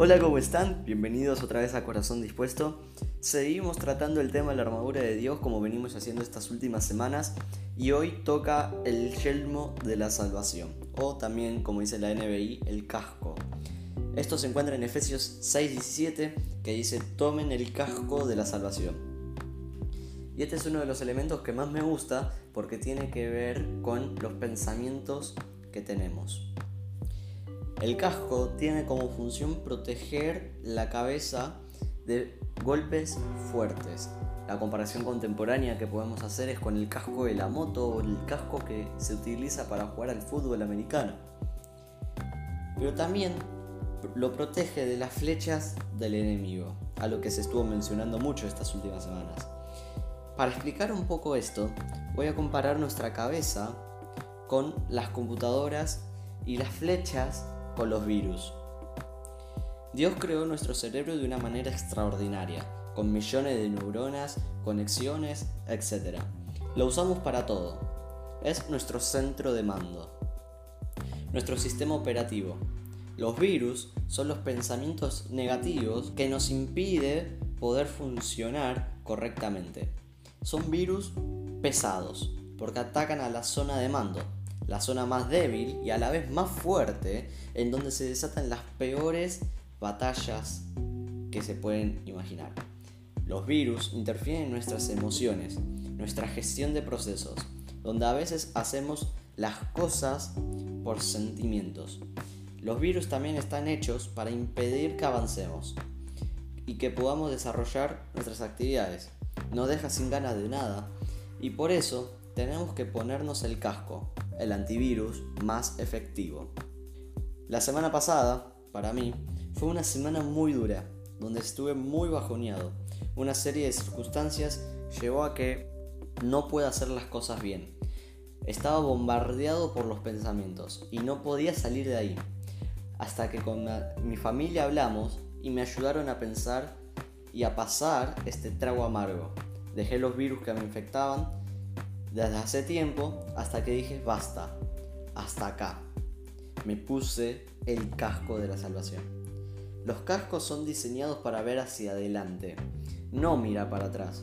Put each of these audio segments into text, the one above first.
Hola, ¿cómo están? Bienvenidos otra vez a Corazón Dispuesto. Seguimos tratando el tema de la armadura de Dios como venimos haciendo estas últimas semanas y hoy toca el yelmo de la salvación o también, como dice la NBI, el casco. Esto se encuentra en Efesios 6:17 que dice tomen el casco de la salvación. Y este es uno de los elementos que más me gusta porque tiene que ver con los pensamientos que tenemos. El casco tiene como función proteger la cabeza de golpes fuertes. La comparación contemporánea que podemos hacer es con el casco de la moto o el casco que se utiliza para jugar al fútbol americano. Pero también lo protege de las flechas del enemigo, a lo que se estuvo mencionando mucho estas últimas semanas. Para explicar un poco esto, voy a comparar nuestra cabeza con las computadoras y las flechas los virus. Dios creó nuestro cerebro de una manera extraordinaria, con millones de neuronas, conexiones, etc. Lo usamos para todo. Es nuestro centro de mando. Nuestro sistema operativo. Los virus son los pensamientos negativos que nos impide poder funcionar correctamente. Son virus pesados, porque atacan a la zona de mando, la zona más débil y a la vez más fuerte, en donde se desatan las peores batallas que se pueden imaginar. Los virus interfieren en nuestras emociones, nuestra gestión de procesos, donde a veces hacemos las cosas por sentimientos. Los virus también están hechos para impedir que avancemos y que podamos desarrollar nuestras actividades. No deja sin ganas de nada y por eso tenemos que ponernos el casco, el antivirus más efectivo. La semana pasada, para mí, fue una semana muy dura, donde estuve muy bajoneado. Una serie de circunstancias llevó a que no pueda hacer las cosas bien. Estaba bombardeado por los pensamientos y no podía salir de ahí. Hasta que con mi familia hablamos y me ayudaron a pensar y a pasar este trago amargo. Dejé los virus que me infectaban desde hace tiempo hasta que dije basta, hasta acá. Me puse el casco de la salvación. Los cascos son diseñados para ver hacia adelante, no mira para atrás.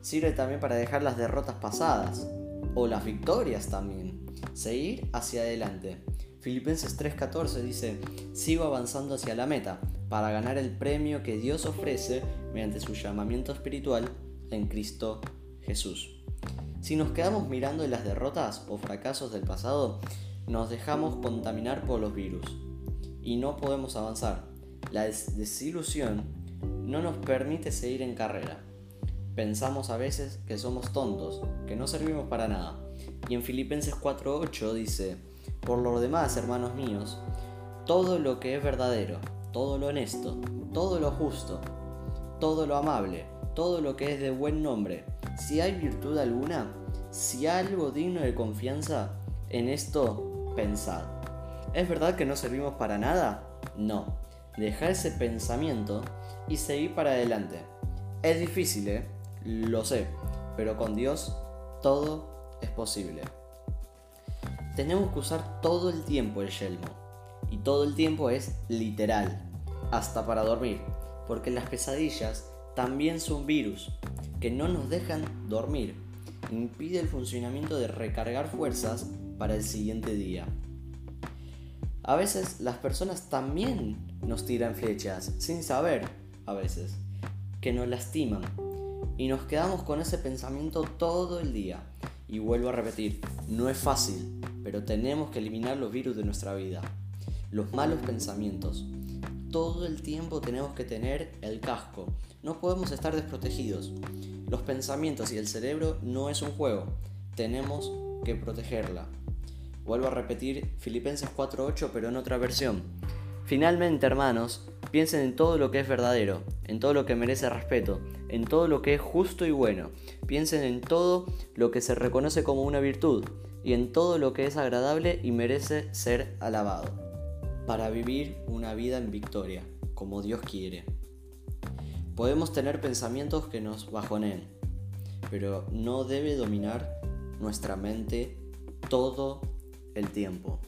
Sirve también para dejar las derrotas pasadas, o las victorias también. Seguir hacia adelante. Filipenses 3:14 dice, sigo avanzando hacia la meta, para ganar el premio que Dios ofrece mediante su llamamiento espiritual en Cristo Jesús. Si nos quedamos mirando las derrotas o fracasos del pasado, nos dejamos contaminar por los virus y no podemos avanzar. La desilusión no nos permite seguir en carrera. Pensamos a veces que somos tontos, que no servimos para nada. Y en Filipenses 4:8 dice, por lo demás, hermanos míos, todo lo que es verdadero, todo lo honesto, todo lo justo, todo lo amable, todo lo que es de buen nombre, si hay virtud alguna, si algo digno de confianza, en esto pensad. ¿Es verdad que no servimos para nada? No. Dejar ese pensamiento y seguir para adelante. Es difícil, ¿eh? Lo sé, pero con Dios todo es posible. Tenemos que usar todo el tiempo el yelmo. Y todo el tiempo es literal, hasta para dormir, porque las pesadillas también son virus que no nos dejan dormir. Impide el funcionamiento de recargar fuerzas para el siguiente día. A veces las personas también nos tiran flechas, sin saber, a veces, que nos lastiman. Y nos quedamos con ese pensamiento todo el día. Y vuelvo a repetir, no es fácil, pero tenemos que eliminar los virus de nuestra vida. Los malos pensamientos, todo el tiempo tenemos que tener el casco. No podemos estar desprotegidos. Los pensamientos y el cerebro no es un juego. Tenemos que protegerla. Vuelvo a repetir Filipenses 4.8 pero en otra versión. Finalmente, hermanos, piensen en todo lo que es verdadero, en todo lo que merece respeto, en todo lo que es justo y bueno. Piensen en todo lo que se reconoce como una virtud y en todo lo que es agradable y merece ser alabado para vivir una vida en victoria, como Dios quiere. Podemos tener pensamientos que nos bajoneen, pero no debe dominar nuestra mente todo el tiempo.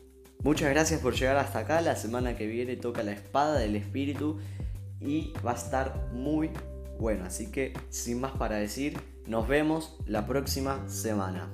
Muchas gracias por llegar hasta acá. La semana que viene toca la espada del espíritu y va a estar muy bueno. Así que sin más para decir, nos vemos la próxima semana.